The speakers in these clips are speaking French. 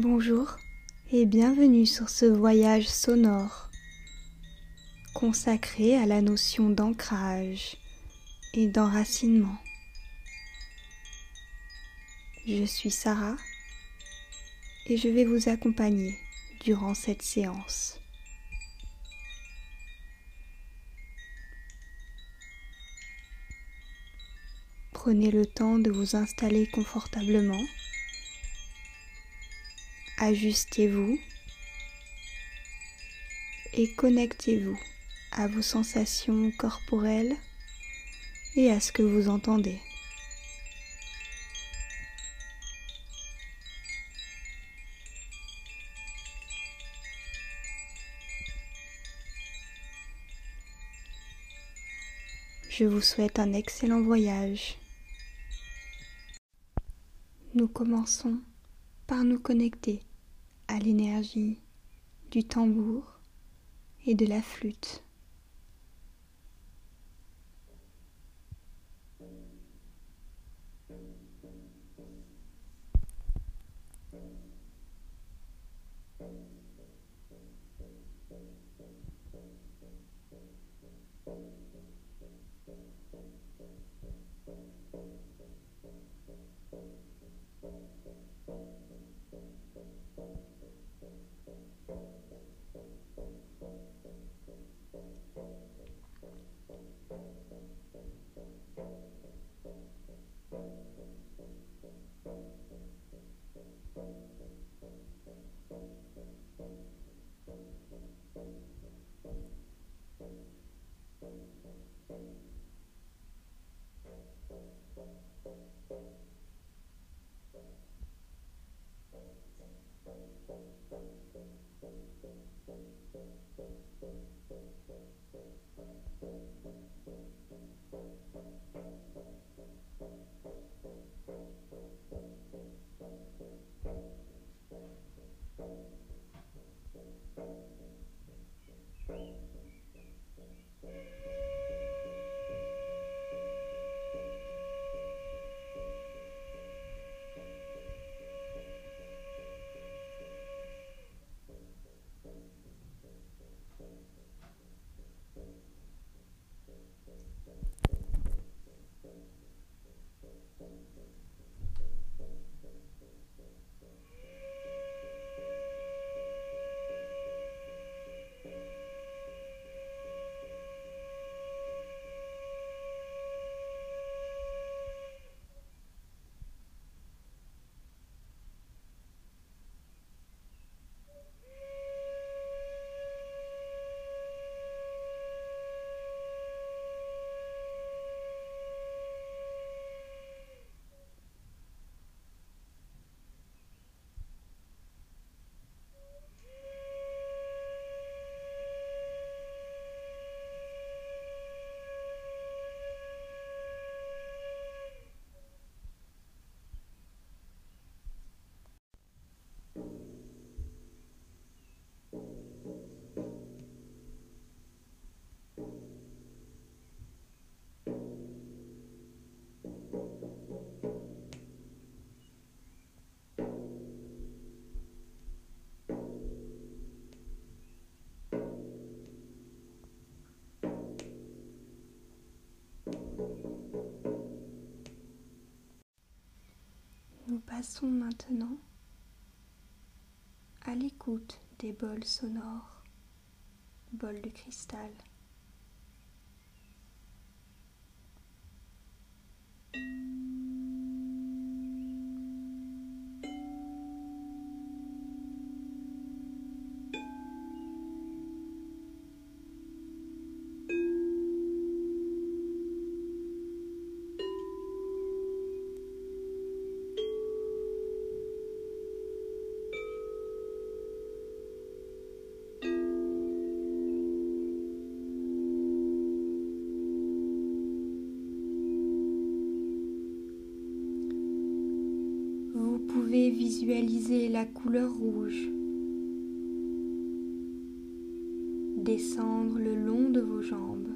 Bonjour et bienvenue sur ce voyage sonore consacré à la notion d'ancrage et d'enracinement. Je suis Sarah et je vais vous accompagner durant cette séance. Prenez le temps de vous installer confortablement. Ajustez-vous et connectez-vous à vos sensations corporelles et à ce que vous entendez. Je vous souhaite un excellent voyage. Nous commençons par nous connecter l'énergie du tambour et de la flûte. Passons maintenant à l'écoute des bols sonores, bols de cristal. Visualiser la couleur rouge. Descendre le long de vos jambes.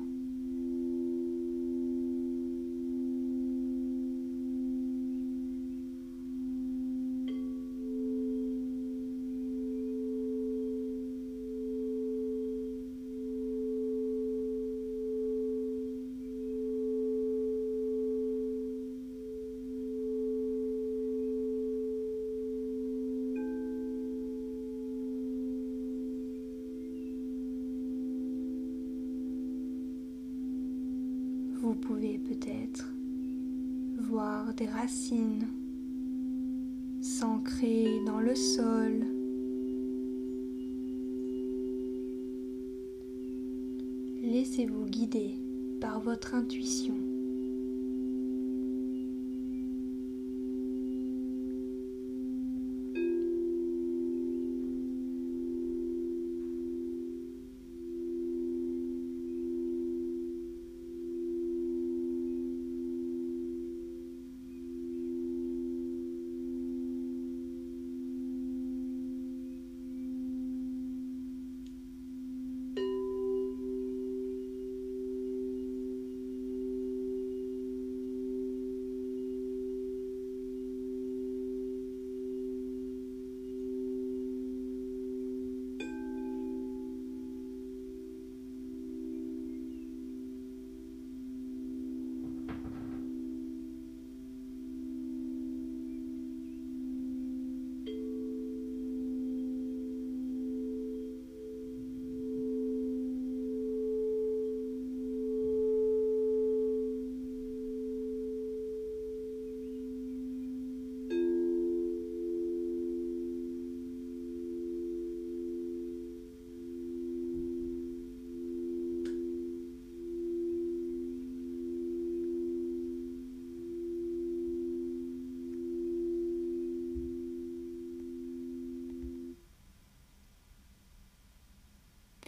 Peut-être, voire des racines s'ancrer dans le sol. Laissez-vous guider par votre intuition.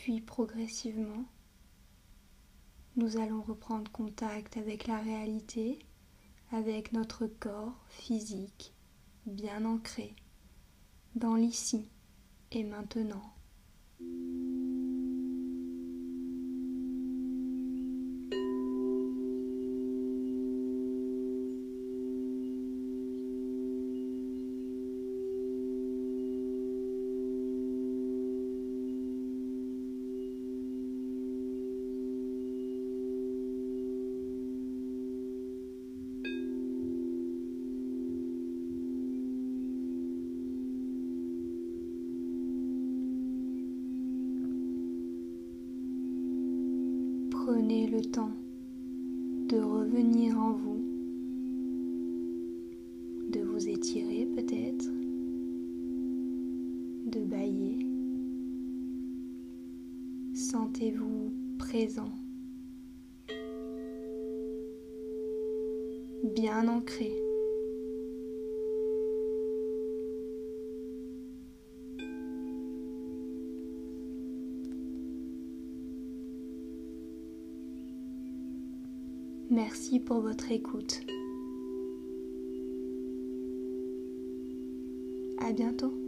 Puis progressivement, nous allons reprendre contact avec la réalité, avec notre corps physique bien ancré dans l'ici et maintenant. Prenez le temps de revenir en vous, de vous étirer peut-être, de bailler. Sentez-vous présent, bien ancré. Merci pour votre écoute. À bientôt.